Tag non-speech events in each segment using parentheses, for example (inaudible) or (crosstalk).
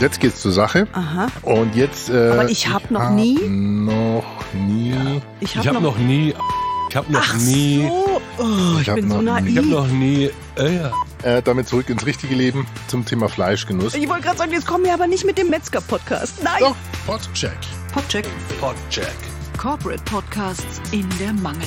Jetzt geht's zur Sache. Aha. Und jetzt. Äh, Aber ich hab noch nie- Noch nie. Ich Ich habe habe noch nie, ich habe noch Ach nie, so. Oh, ich, Ich hab bin so noch nie- ich habe naiv. noch nie, äh, ja. Äh, damit zurück ins richtige Leben zum Thema Fleischgenuss. Ich wollte gerade sagen, jetzt kommen wir aber nicht mit dem Metzger-Podcast. Nein. Doch, Podcheck. Podcheck. Podcheck. Corporate Podcasts in der Mangel.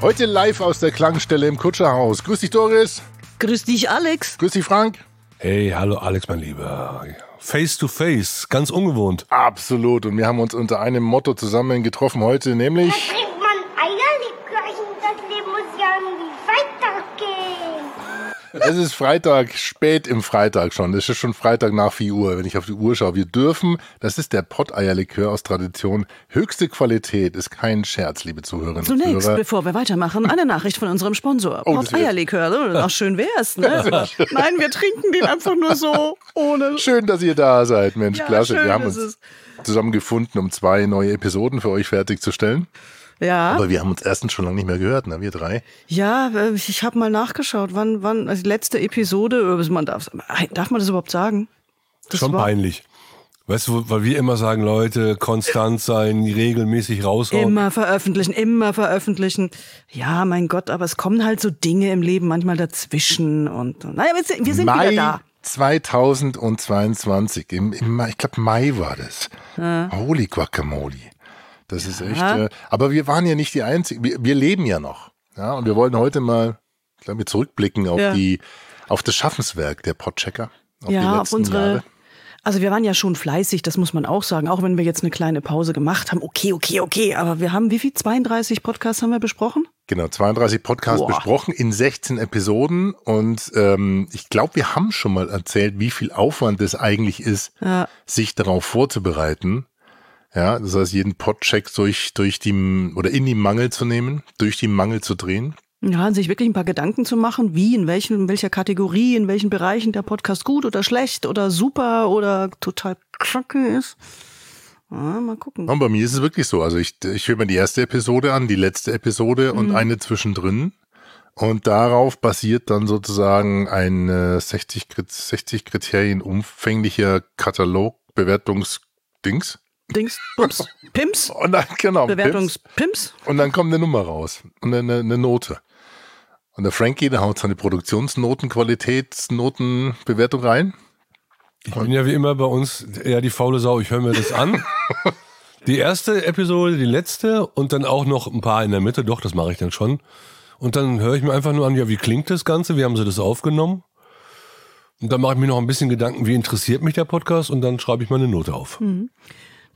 Heute live aus der Klangstelle im Kutscherhaus. Grüß dich, Doris. Grüß dich, Alex. Grüß dich, Frank. Hey, hallo Alex, mein Lieber. Face to face, ganz ungewohnt. Absolut. Und wir haben uns unter einem Motto zusammen getroffen heute, nämlich. Trinkt man Eierlikörchen, das Leben muss ja irgendwie weitergehen. Es ist Freitag, spät im Freitag schon. Es ist schon Freitag nach 4 Uhr, wenn ich auf die Uhr schaue. Wir dürfen, das ist der Potteierlikör aus Tradition, höchste Qualität, ist kein Scherz, liebe Zuhörerinnen und Zunächst, Zuhörer. bevor wir weitermachen, eine Nachricht von unserem Sponsor. Oh, Port das wär- Eierlikör. Ach, schön wär's, (laughs) ne? Nein, wir trinken den einfach nur so, ohne. Schön, dass ihr da seid, Mensch, Ja, klasse. wir haben uns zusammengefunden, um zwei neue Episoden für euch fertigzustellen. Ja, Aber wir haben uns erstens schon lange nicht mehr gehört, ne, wir drei. ja, äh, ich habe mal nachgeschaut, wann, wann, also die letzte Episode, äh, man darf, darf man das überhaupt sagen? Das Schon war- peinlich. Weißt du, weil wir immer sagen, Leute, konstant sein, regelmäßig raushauen. Immer veröffentlichen, immer veröffentlichen. Ja, mein Gott, aber es kommen halt so Dinge im Leben manchmal dazwischen und naja, wir sind, wir sind Mai wieder da. 2022, im, im ich glaube Mai war das. Holy Guacamole. Das ist echt, äh, aber wir waren ja nicht die Einzigen, wir, wir leben ja noch. Ja, und wir wollen heute mal, ich glaube, zurückblicken auf Ja. die, auf das Schaffenswerk der Podchecker. Auf Ja, auf unsere. Jahre. Also wir waren ja schon fleißig, das muss man auch sagen, auch wenn wir jetzt eine kleine Pause gemacht haben. Okay, okay, okay, aber wir haben wie viel? 32 Podcasts haben wir besprochen? Genau, 32 Podcasts Boah. besprochen in 16 Episoden und ähm, ich glaube, wir haben schon mal erzählt, wie viel Aufwand es eigentlich ist, Ja. sich darauf vorzubereiten. Ja, das heißt, jeden Podcheck durch, durch die, oder in die Mangel zu nehmen, durch die Mangel zu drehen. Ja, und sich wirklich ein paar Gedanken zu machen, wie, in welchen, in welcher Kategorie, in welchen Bereichen der Podcast gut oder schlecht oder super oder total kacke ist. Ja, mal gucken. Und bei mir ist es wirklich so. Also ich, ich höre mir die erste Episode an, die letzte Episode und Mhm. eine zwischendrin. Und darauf basiert dann sozusagen ein äh, 60, Krit- 60 Kriterien umfänglicher Katalog Bewertungsdings. Dings, Bums, Pimps, (laughs) Und dann, genau. Bewertungspimps. Und dann kommt eine Nummer raus und eine, eine Note. Und der Frankie, der haut seine Produktionsnoten, Qualitätsnotenbewertung rein. Ich bin ja wie immer bei uns eher die faule Sau. Ich höre mir das an. (laughs) Die erste Episode, die letzte und dann auch noch ein paar in der Mitte. Doch, das mache ich dann schon. Und dann höre ich mir einfach nur an, ja, wie klingt das Ganze? Wie haben sie das aufgenommen? Und dann mache ich mir noch ein bisschen Gedanken, wie interessiert mich der Podcast? Und dann schreibe ich mal eine Note auf.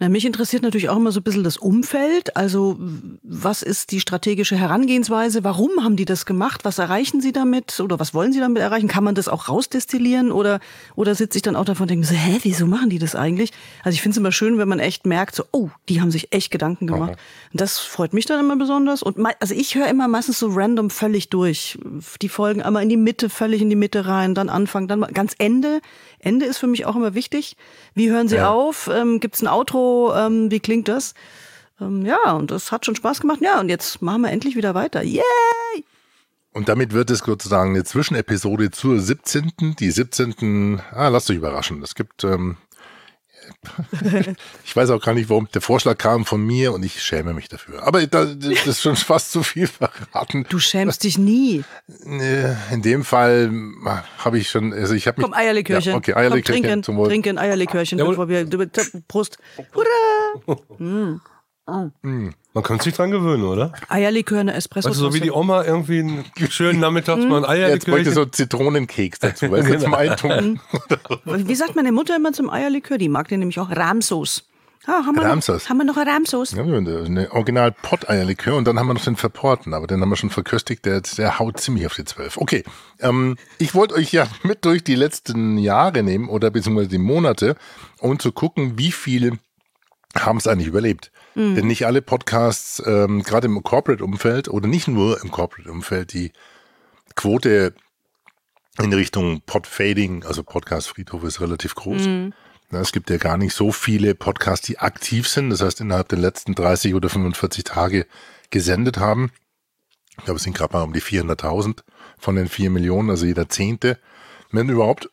Na, mich interessiert natürlich auch immer so ein bisschen das Umfeld. Also, was ist die strategische Herangehensweise? Warum haben die das gemacht? Was erreichen sie damit? Oder was wollen sie damit erreichen? Kann man das auch rausdestillieren? Oder, oder sitze ich dann auch davon und denke, so, hä, wieso machen die das eigentlich? Also, ich finde es immer schön, wenn man echt merkt, so, oh, die haben sich echt Gedanken gemacht. Und das freut mich dann immer besonders. Und also, ich höre immer meistens so random völlig durch. Die Folgen einmal in die Mitte, völlig in die Mitte rein, dann Anfang, dann ganz Ende. Ende ist für mich auch immer wichtig. Wie hören sie Ja. auf? Ähm, Gibt es ein Outro? Ähm, wie klingt das? Ähm, ja, und das hat schon Spaß gemacht. Ja, und jetzt machen wir endlich wieder weiter. Yay! Und damit wird es sozusagen eine Zwischenepisode zur 17. Die 17. Ah, lasst euch überraschen. Es gibt, ähm, (laughs) ich weiß auch gar nicht, warum der Vorschlag kam von mir und ich schäme mich dafür. Aber da, das ist schon (laughs) fast zu viel verraten. Du schämst dich nie. Äh, In dem Fall habe ich schon, also ich habe mich. Komm, Eierlikörchen. Ja, okay, Eierlikörchen Komm, trinken, zum Wohl. trinken Eierlikörchen, bevor wir, Prost. Hurra! (laughs) Man könnte sich dran gewöhnen, oder? Eierlikör, eine espresso du, so wie die Oma irgendwie einen schönen Nachmittags mal ein Eier Jetzt bräuchte so Zitronenkeks dazu, weißt du, (laughs) zum Eintun. Wie sagt meine Mutter immer zum Eierlikör? Die mag den nämlich auch Rahmsos. Ah, haben wir. Noch, haben wir noch eine Rahmsos? Ja, eine original Pott-Eierlikör und dann haben wir noch den Verporten, aber den haben wir schon verköstigt, der, der haut ziemlich auf die Zwölf. Okay, ähm, ich wollte euch ja mit durch die letzten Jahre nehmen oder beziehungsweise die Monate, um zu gucken, wie viele haben es eigentlich überlebt. Denn nicht alle Podcasts, ähm, gerade im Corporate-Umfeld oder nicht nur im Corporate-Umfeld, die Quote in Richtung Pod-Fading, also Podcast-Friedhof ist relativ groß. Na, Es gibt ja gar nicht so viele Podcasts, die aktiv sind, das heißt innerhalb der letzten 30 oder 45 Tage gesendet haben. Ich glaube, es sind gerade mal um die 400.000 von den 4 Millionen, also jeder Zehnte. wenn überhaupt.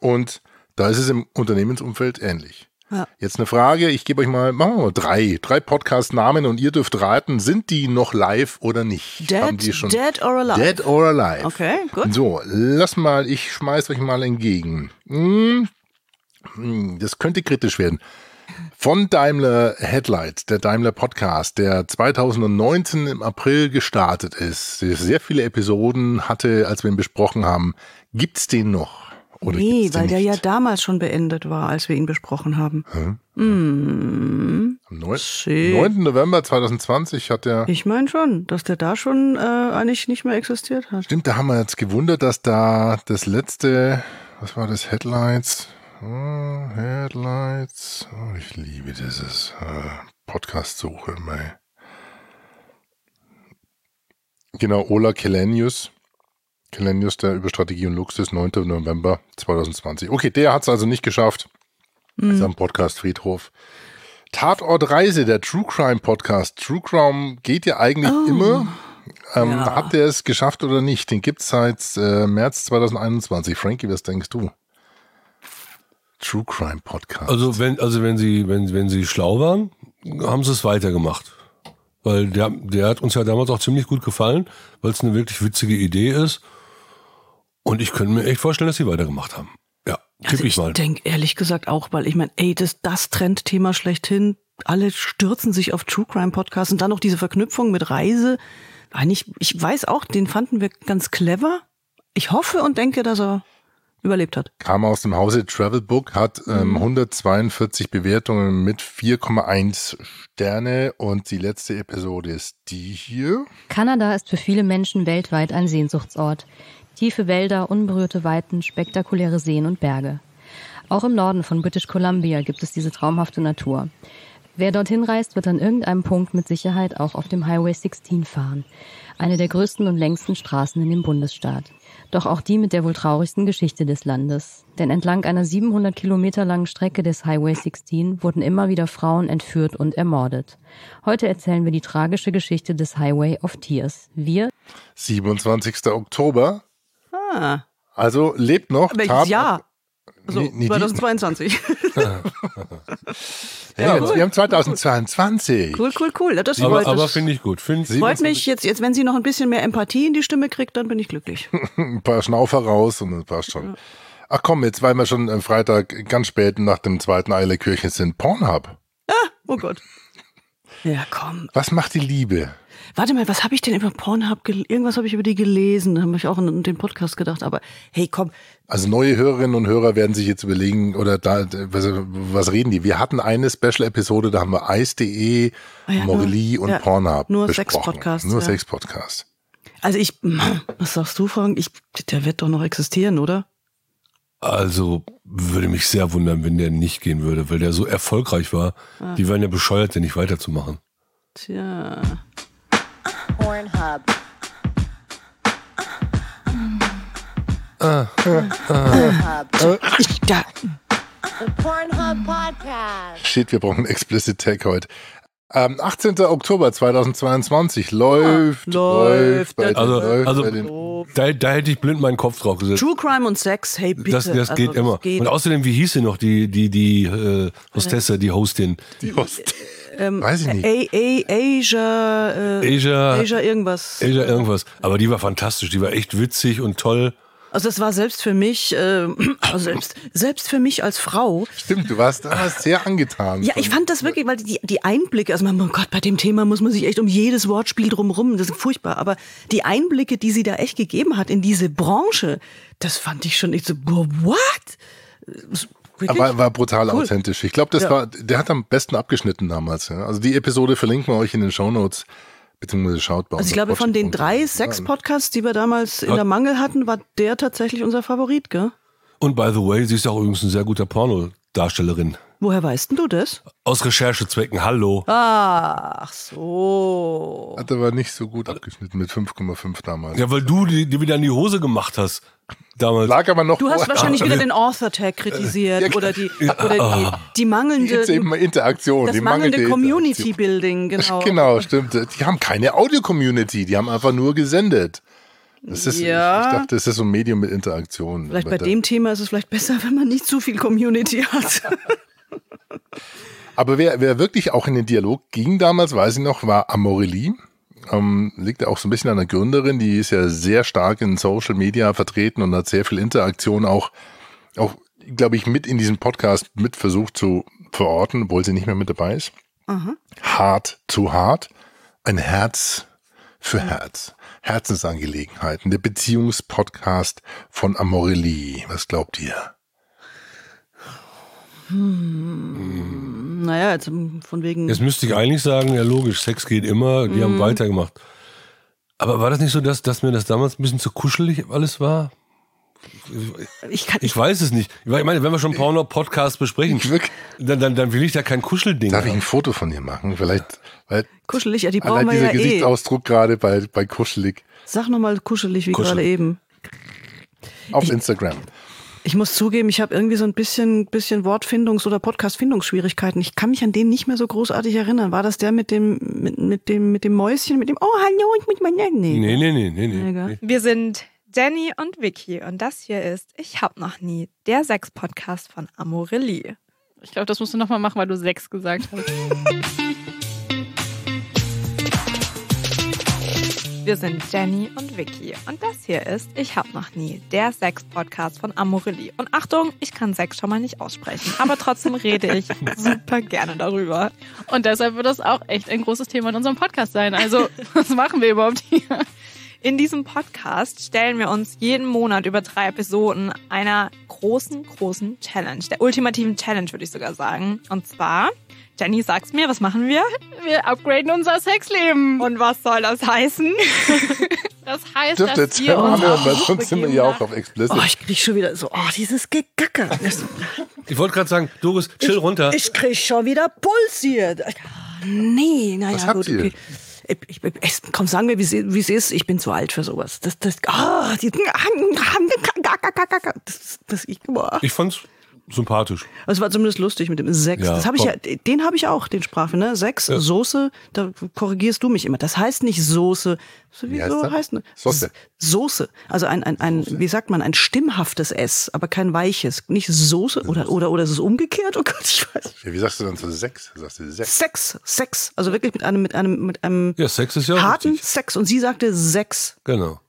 Und da ist es im Unternehmensumfeld ähnlich. Ja. Jetzt eine Frage, ich gebe euch mal, machen wir mal drei, drei Podcast-Namen und ihr dürft raten, sind die noch live oder nicht? Haben die Dead, schon dead or alive? Dead or Alive. Okay, gut. So, lass mal, ich schmeiß euch mal entgegen. Hm, hm, Das könnte kritisch werden. Von Daimler Headlights, der Daimler Podcast, der 2019 im April gestartet ist, sehr viele Episoden hatte, als wir ihn besprochen haben. Gibt's den noch? Oder nee, weil der ja damals schon beendet war, als wir ihn besprochen haben. Am 9. Shit. 9. November 2020 hat der Ich meine schon, dass der da schon äh, eigentlich nicht mehr existiert hat. Stimmt, da haben wir jetzt gewundert, dass da das letzte, was war das, Headlights? Oh, Headlights. Oh, ich liebe dieses äh, Podcast-Suche. Genau, Ola Kelenius. Kelenius, der über Strategie und Luxus, 9. November 2020. Okay, der hat es also nicht geschafft. Ist am Podcast Friedhof. Tatort Reise, der True Crime Podcast. True Crime geht ja eigentlich immer. Ähm, Ja. Hat der es geschafft oder nicht? Den gibt es seit äh, März 2021. Frankie, was denkst du? True Crime Podcast. Also wenn, also wenn sie, wenn, wenn sie schlau waren, haben sie es weitergemacht. Weil der, der hat uns ja damals auch ziemlich gut gefallen, weil es eine wirklich witzige Idee ist. Und ich könnte mir echt vorstellen, dass sie weitergemacht haben. Ja, tippe Also ich ich mal. denke ehrlich gesagt auch, weil ich meine, ey, das das Trendthema schlechthin. Alle stürzen sich auf True Crime Podcasts und dann noch diese Verknüpfung mit Reise. Eigentlich, ich weiß auch, den fanden wir ganz clever. Ich hoffe und denke, dass er überlebt hat. Kam aus dem Hause Travelbook, hat ähm, 142 Bewertungen mit 4,1 Sterne und die letzte Episode ist die hier. Kanada ist für viele Menschen weltweit ein Sehnsuchtsort. Tiefe Wälder, unberührte Weiten, spektakuläre Seen und Berge. Auch im Norden von British Columbia gibt es diese traumhafte Natur. Wer dorthin reist, wird an irgendeinem Punkt mit Sicherheit auch auf dem Highway 16 fahren, eine der größten und längsten Straßen in dem Bundesstaat. Doch auch die mit der wohl traurigsten Geschichte des Landes. Denn entlang einer 700 Kilometer langen Strecke des Highway 16 wurden immer wieder Frauen entführt und ermordet. Heute erzählen wir die tragische Geschichte des Highway of Tears. Wir, 27. Oktober. Ah, Also lebt noch. welches Jahr? Also Nee, nee, die- 2022. (laughs) Ja, Ja, cool. wir haben 2022. cool, cool, cool. Das Aber, aber finde ich gut. Find, freut mich jetzt, jetzt, wenn sie noch ein bisschen mehr Empathie in die Stimme kriegt, dann bin ich glücklich. (laughs) ein paar Schnaufer raus und das passt schon. Ach komm, jetzt weil wir schon am Freitag ganz spät nach dem zweiten Eierlikörchen sind. Pornhub. Oh Gott. Ja, komm. Was macht die Liebe? Warte mal, was habe ich denn über Pornhub gel Irgendwas habe ich über die gelesen, da habe ich auch in den Podcast gedacht, aber hey, komm, Also neue Hörerinnen und Hörer werden sich jetzt überlegen, oder da, was, was reden die? Wir hatten eine Special-Episode, da haben wir Eis.de, Ah ja, Morelli und ja, Pornhub nur besprochen. Sex-Podcast, Nur ja. Sex-Podcast. also ich, (clears throat) was sagst du, Frank? Ich, der wird doch noch existieren, oder? Also würde mich sehr wundern, wenn der nicht gehen würde, weil der so erfolgreich war. Ah. Die wären ja bescheuert, den nicht weiterzumachen. Tja. Pornhub. Da, The Pornhub Podcast. Shit, wir brauchen Explicit Tag heute. Ähm, 18. Oktober 2022 läuft, Ah, läuft. bei, Also, läuft also bei den, da, da hätte ich blind meinen Kopf drauf gesetzt. True Crime und Sex, hey, bitte. Das, das Also, geht immer. geht. Und außerdem, wie hieß sie noch, die, die, die äh, Hostesse, die Hostin? die Host. ähm, Weiß ich nicht. A, A, Asia, äh, Asia, Asia irgendwas. Asia irgendwas. Aber die war fantastisch, die war echt witzig und toll. Also das war selbst für mich, äh, (clears throat) also selbst, selbst für mich als Frau. Stimmt, du warst damals sehr angetan. Ja, ich fand das wirklich, weil die, die Einblicke, also oh Gott, bei dem Thema muss man sich echt um jedes Wortspiel drumrum, das ist furchtbar, aber die Einblicke, die sie da echt gegeben hat in diese Branche, das fand ich schon echt so, boah, what? Wirklich? Aber war brutal Cool. authentisch. Ich glaube, das Ja. war, der hat am besten abgeschnitten damals. Ja. Also die Episode verlinken wir euch in den Shownotes, beziehungsweise schaut bei Also ich glaube, von den drei Sex-Podcasts, die wir damals in der Mangel hatten, war der tatsächlich unser Favorit, gell? Und by the way, sie ist auch übrigens eine sehr gute Pornodarstellerin. Woher weißt denn du das? Aus Recherchezwecken, hallo. Ach so. Hat aber nicht so gut abgeschnitten mit 5,5 damals. Ja, weil du die, die wieder in die Hose gemacht hast. Damals. Lag aber noch Du hast wahrscheinlich wieder den Author-Tag kritisiert Ja, oder die, oder die, die mangelnde, Jetzt eben Interaktion. das die mangelnde mangelnde Community-Building, genau. (laughs) Genau, stimmt. Die haben keine Audio-Community, die haben einfach nur gesendet. Das ist, Ja. ich, ich dachte, das ist so ein Medium mit Interaktion. Vielleicht bei dem Thema ist es vielleicht besser, wenn man nicht zu viel Community hat. Aber wer, wer wirklich auch in den Dialog ging damals, weiß ich noch, war Amorelie. Ähm, liegt ja auch so ein bisschen an der Gründerin, die ist ja sehr stark in Social Media vertreten und hat sehr viel Interaktion auch, auch glaube ich, mit in diesem Podcast mit versucht zu verorten, obwohl sie nicht mehr mit dabei ist. Hart zu hart, ein Herz für Herz. Herzensangelegenheiten, der Beziehungspodcast von Amorelie. Was glaubt ihr? naja, jetzt von wegen. Jetzt müsste ich eigentlich sagen, ja logisch, Sex geht immer, die Mhm. haben weitergemacht. Aber war das nicht so, dass, dass mir das damals ein bisschen zu kuschelig alles war? Ich kann, Ich weiß es nicht. Ich meine, wenn wir schon Porno-Podcasts besprechen, dann, dann, dann will ich da kein Kuschelding Darf ich ein haben. Foto von dir machen? Vielleicht, weil kuschelig, ja, die brauchen wir dieser ja eh. Gesichtsausdruck gerade bei, bei Kuschelig Sag nochmal kuschelig, wie Kuschelig. gerade eben. auf Instagram. Ich muss zugeben, ich habe irgendwie so ein bisschen, bisschen Wortfindungs- oder Podcast-Findungsschwierigkeiten. Ich kann mich an den nicht mehr so großartig erinnern. War das der mit dem, mit, mit dem, mit dem Mäuschen, mit dem, oh, hallo, ich muss mal nennen? Nee. Nee, nee, nee, nee, nee. Wir sind Jenny und Vicky und das hier ist Ich hab noch nie, der Sex-Podcast von Amorelie. Ich glaube, das musst du nochmal machen, weil du sechs gesagt hast. Wir sind Jenny und Vicky und das hier ist Ich hab noch nie, der Sex-Podcast von Amorelie. Und Achtung, ich kann Sex schon mal nicht aussprechen, aber trotzdem rede ich (laughs) super gerne darüber. Und deshalb wird das auch echt ein großes Thema in unserem Podcast sein. Also, (laughs) was machen wir überhaupt hier? In diesem Podcast stellen wir uns jeden Monat über drei Episoden einer großen, großen Challenge, der ultimativen Challenge würde ich sogar sagen. Und zwar, Jenny, sag's mir, was machen wir? Wir upgraden unser Sexleben. Und was soll das heißen? (laughs) Das heißt, Dürft ihr dass wir hören, uns weil auch sonst sind wir ja auch auf Explicit. Oh, ich krieg schon wieder so, oh, dieses Gegacke. Ich wollte gerade sagen, Doris, chill runter. Ich krieg schon wieder Puls hier. Nee, naja, Was habt gut, ihr? okay. Ich, ich, komm, sagen wir, wie es ist. Ich bin zu alt für sowas. Das, das, ah, die, das, das, ich, boah. Ich fand's sympathisch. Das war zumindest lustig mit dem Sechs. Ja, das habe ich ja, den habe ich auch, den Sprache, ne? Sechs, Soße, da korrigierst du mich immer. Das heißt nicht Soße. So, Wie heißt wieso das? heißt, ne? Soße. Soße. Also ein, ein, ein wie sagt man, ein stimmhaftes S, aber kein weiches. Nicht Soße oder, oder, oder ist es umgekehrt? Oh Gott, ich weiß. nicht. Ja, wie sagst du dann zu sechs? Sagst du sechs? Sex, Sex. Also wirklich mit einem, mit einem, mit einem Ja, Sex ist ja harten richtig. Sex. Und sie sagte sechs. Genau.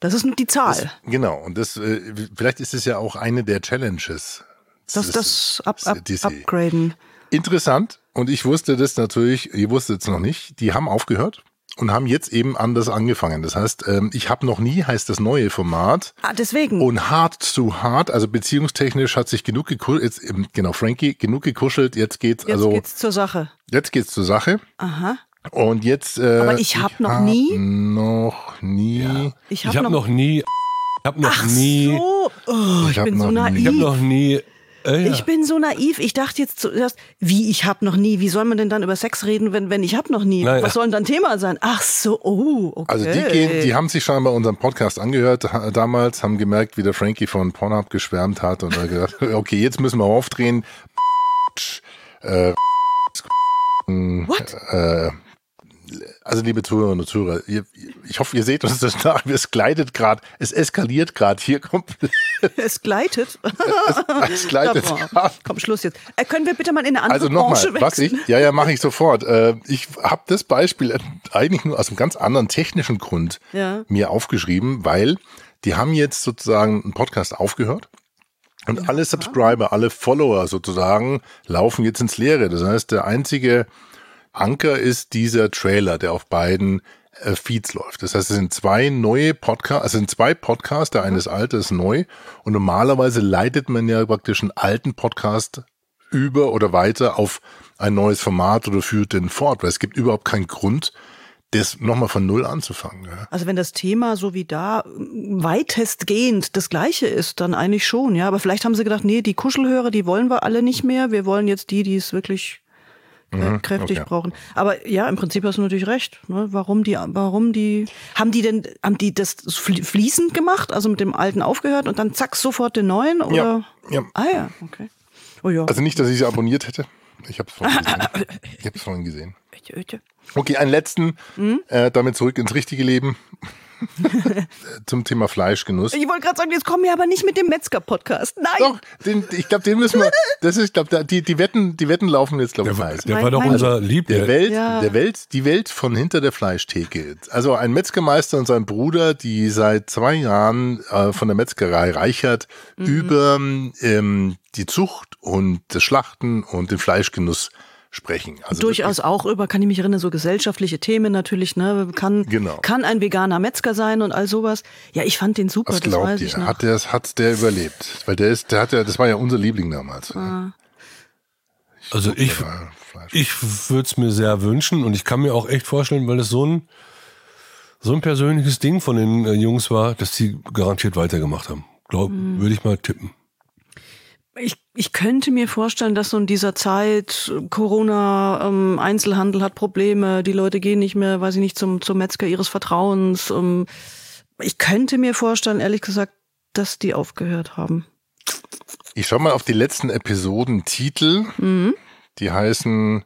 Das ist nur die Zahl. Genau. Und das, äh, vielleicht ist es ja auch eine der Challenges. Das, das ab, diese- upgraden. Interessant. Und ich wusste das natürlich, ihr wusstet es noch nicht. Die haben aufgehört und haben jetzt eben anders angefangen. Das heißt, ähm, ich habe noch nie, heißt das neue Format. Ah, deswegen. Und hart zu hart, also beziehungstechnisch hat sich genug gekuschelt, jetzt, eben, genau, Frankie, genug gekuschelt, jetzt geht's, Jetzt also, geht's zur Sache. jetzt geht's zur Sache. Aha. Und jetzt, äh, Aber ich hab noch hab nie- noch nie, Ich Ich habe habe noch, nie, ich habe noch Ach nie, so. Oh, ich, Ich hab bin so noch naiv. nie- ich habe noch nie, äh, ja. Ich bin so naiv. Ich dachte jetzt zuerst, wie ich hab noch nie. Wie soll man denn dann über Sex reden, wenn, wenn ich hab noch nie? Naja. Was soll denn dann Thema sein? Ach so, oh, okay. Also die gehen, die haben sich schon bei unserem Podcast angehört ha- damals, haben gemerkt, wie der Frankie von Pornhub geschwärmt hat und haben gedacht, (laughs) okay, jetzt müssen wir aufdrehen. Äh, What? äh, also liebe Zuhörerinnen und Zuhörer, ihr, ich hoffe, ihr seht uns das nach. Es gleitet gerade, es eskaliert gerade hier komplett. Es gleitet. (laughs) Es gleitet Da, boah. gerade. Komm, Schluss jetzt. Äh, können wir bitte mal in eine andere Also nochmal, Branche was ich, ja, ja, mache ich sofort. Äh, ich habe das Beispiel eigentlich nur aus einem ganz anderen technischen Grund Ja. mir aufgeschrieben, weil die haben jetzt sozusagen einen Podcast aufgehört. Und alle Subscriber, alle Follower sozusagen laufen jetzt ins Leere. Das heißt, der einzige Anker ist dieser Trailer, der auf beiden äh, Feeds läuft. Das heißt, es sind zwei neue Podcasts, es sind zwei Podcasts, der eine ist alt, der ist neu. Und normalerweise leitet man ja praktisch einen alten Podcast über oder weiter auf ein neues Format oder führt den fort, weil es gibt überhaupt keinen Grund, das nochmal von Null anzufangen. Ja. Also wenn das Thema so wie da m, weitestgehend das gleiche ist, dann eigentlich schon, ja. Aber vielleicht haben sie gedacht, nee, die Kuschelhörer, die wollen wir alle nicht mehr. Wir wollen jetzt die, die es wirklich krä- kräftig Mhm, okay. brauchen. Aber ja, im Prinzip hast du natürlich recht. Ne? Warum die, warum die, haben die denn, haben die das flie- fließend gemacht, also mit dem alten aufgehört und dann zack sofort den neuen? Oder? Ja, ja. Ah ja, okay. Oh ja. Also nicht, dass ich sie abonniert hätte. Ich habe es vorhin gesehen. (laughs) Ich habe es vorhin gesehen. Okay, einen letzten, Mhm. äh, damit zurück ins richtige Leben. (laughs) zum Thema Fleischgenuss. Ich wollte gerade sagen, jetzt kommen wir aber nicht mit dem Metzger-Podcast. Nein. Doch, den, ich glaube, den müssen wir. Das ist, ich glaube, die, die Wetten, die Wetten laufen jetzt, glaube ich, Der, heiß. der war doch unser Lieb. Der Welt, Ja. der Welt, die Welt von hinter der Fleischtheke. Also ein Metzgermeister und sein Bruder, die seit zwei Jahren äh, von der Metzgerei Reichert Mhm. über ähm, die Zucht und das Schlachten und den Fleischgenuss sprechen. Also Durchaus auch über, kann ich mich erinnern, so gesellschaftliche Themen natürlich, ne? Kann, Genau. kann ein veganer Metzger sein und all sowas. Ja, ich fand den super, Was das glaubt ihr? ich. Hat der, hat der überlebt? Weil der ist, der hat ja, das war ja unser Liebling damals. Ah. Also ich, war Fleisch. ich würde es mir sehr wünschen und ich kann mir auch echt vorstellen, weil es so ein, so ein persönliches Ding von den äh, Jungs war, dass die garantiert weitergemacht haben. Glaub, Mhm. würde ich mal tippen. Ich, ich könnte mir vorstellen, dass so in dieser Zeit äh, Corona, ähm, Einzelhandel hat Probleme, die Leute gehen nicht mehr, weiß ich nicht, zum, zum Metzger ihres Vertrauens. Ähm, ich könnte mir vorstellen, ehrlich gesagt, dass die aufgehört haben. Ich schau mal auf die letzten Episodentitel. Mhm. Die heißen,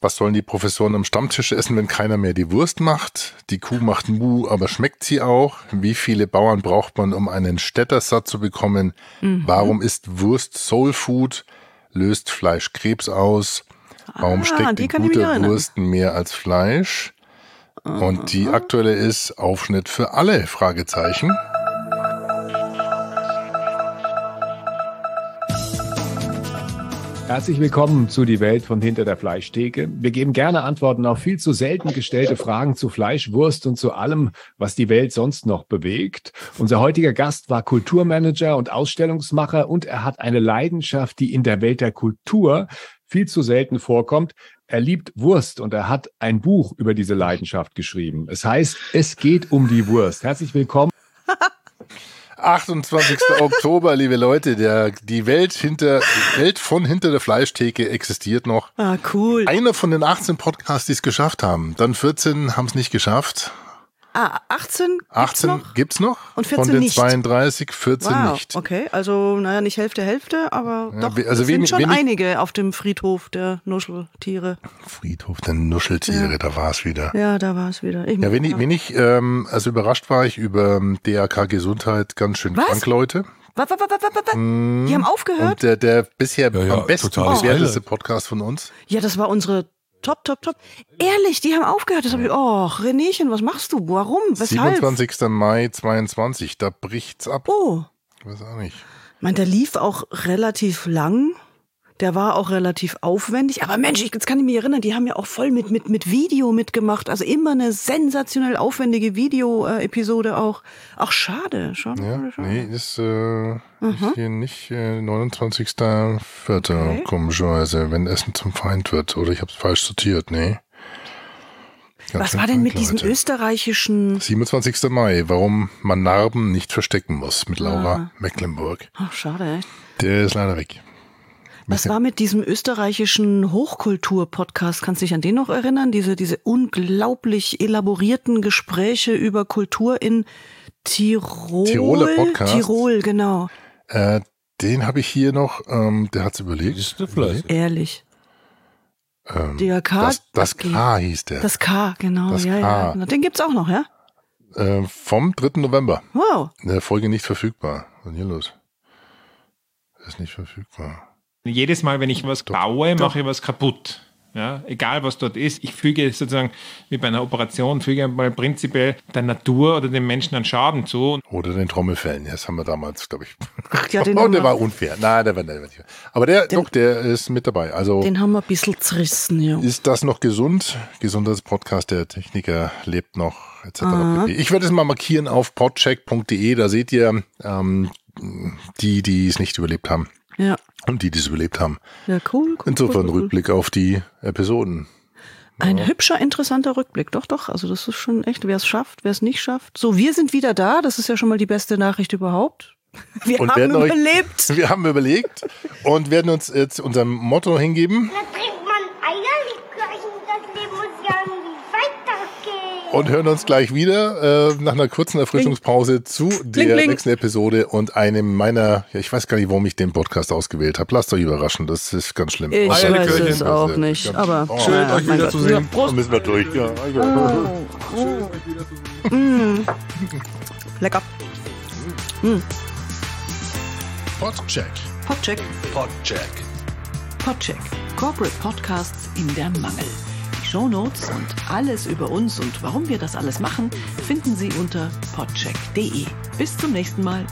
was sollen die Professoren am Stammtisch essen, wenn keiner mehr die Wurst macht? Die Kuh macht Mu, aber schmeckt sie auch? Wie viele Bauern braucht man, um einen Städter satt zu bekommen? Mhm. Warum ist Wurst Soul Food? Löst Fleisch Krebs aus? Warum Ah, steckt die in guter. Wurst mehr als Fleisch? Und die aktuelle ist Aufschnitt für alle? Fragezeichen. Herzlich willkommen zu Die Welt von hinter der Fleischtheke. Wir geben gerne Antworten auf viel zu selten gestellte Fragen zu Fleisch, Wurst und zu allem, was die Welt sonst noch bewegt. Unser heutiger Gast war Kulturmanager und Ausstellungsmacher und er hat eine Leidenschaft, die in der Welt der Kultur viel zu selten vorkommt. Er liebt Wurst und er hat ein Buch über diese Leidenschaft geschrieben. Es heißt, es geht um die Wurst. Herzlich willkommen. (laughs) 28. (laughs) Oktober, liebe Leute, der, die Welt hinter, die Welt von hinter der Fleischtheke existiert noch. Ah, cool. Einer von den 18 Podcasts, die es geschafft haben. Dann 14 haben es nicht geschafft. Ah, 18? Gibt's 18 noch? gibt's noch. Und 14 Von den nicht. 32, 14 Wow, nicht. okay, also naja, nicht Hälfte, Hälfte, aber Ja, doch, also es sind wenig- schon wenig- einige auf dem Friedhof der Nuscheltiere. Friedhof der Nuscheltiere, da war es wieder. Ja, da war es wieder. Ich Ja, wenn ich, wenn ich ähm, also überrascht war ich über ähm, DRK Gesundheit, ganz schön Was? krank, Leute. Was, was, was, was, was, was? Die haben aufgehört? Und der, der bisher Ja, ja, am besten totales bewerteste Highlight. Podcast von uns. Ja, das war unsere Top, Top, Top. Ehrlich, die haben aufgehört. Das hab ich, oh, Renéchen, was machst du? Warum? Weshalb? 27. Mai 22, da bricht's ab. Oh, Ich weiß auch nicht. ich meine, der lief auch relativ lang. Der war auch relativ aufwendig. Aber Mensch, ich, jetzt kann ich mich erinnern, die haben ja auch voll mit, mit, mit Video mitgemacht. Also immer eine sensationell aufwendige Video-Episode auch. Ach, schade. schade, Ja, schade, nee, ist, äh, ist hier nicht äh, 29.04. Okay. komischerweise, wenn Essen zum Feind wird. Oder ich habe es falsch sortiert, nee. Ganz Was war denn mit krank, diesem Leute. österreichischen... 27. Mai, warum man Narben nicht verstecken muss, mit Laura Ah. Mecklenburg. Ach, schade. Der ist leider weg. Was war mit diesem österreichischen Hochkultur-Podcast? Kannst du dich an den noch erinnern? Diese, diese unglaublich elaborierten Gespräche über Kultur in Tirol. Tiroler Podcast? Tirol, genau. Äh, den habe ich hier noch, ähm, der hat's überlegt. Siehst du vielleicht? Ehrlich. Ähm, DRK? das, das. K hieß der. Das K, genau. Das ja, ja. K. genau. Den gibt's auch noch, ja? äh, vom 3. November. Wow. In der Folge nicht verfügbar. Was ist denn hier los? Ist nicht verfügbar. Jedes Mal, wenn ich was baue, mache ich was kaputt. Ja, egal was dort ist, ich füge sozusagen wie bei einer Operation, füge mal prinzipiell der Natur oder dem Menschen einen Schaden zu. Oder den Trommelfällen. Das haben wir damals, glaube ich. Ja, (laughs) den oh, der war unfair. Nein, der war, der war nicht. Aber der, doch, der ist mit dabei. Also Den haben wir ein bisschen zerrissen, ja. ist das noch gesund? Gesundheitspodcast, der Techniker lebt noch, etc. Aha. Ich werde es mal markieren auf podcheck.de. Da seht ihr ähm, die, die es nicht überlebt haben. Ja. Und die, die es überlebt haben. Ja, cool. cool Insofern cool, cool. Rückblick auf die Episoden. Ein hübscher, interessanter Rückblick. Doch, doch. Also das ist schon echt, wer es schafft, wer es nicht schafft. So, wir sind wieder da. Das ist ja schon mal die beste Nachricht überhaupt. (laughs) Wir Und haben werden euch- überlebt. (laughs) Wir haben überlegt und werden uns jetzt unserem Motto hingeben. Da trinkt man Eierlikörchen, das Leben muss ja irgendwie weitergehen. Und hören uns gleich wieder äh, nach einer kurzen Erfrischungspause zu der Bling, bling. nächsten Episode und einem meiner, ja, ich weiß gar nicht, warum ich den Podcast ausgewählt habe. Lasst euch überraschen, das ist ganz schlimm. Ich Eierlikörchen. weiß es auch nicht, ganz- aber Oh. Schön, naja, euch mein Gott. wiederzusehen. Da müssen wir durch. Ja. Lecker. Podcheck. Podcheck. Podcheck. Podcheck. Corporate Podcasts in der Mangel. Shownotes und alles über uns und warum wir das alles machen, finden Sie unter podcheck.de. Bis zum nächsten Mal.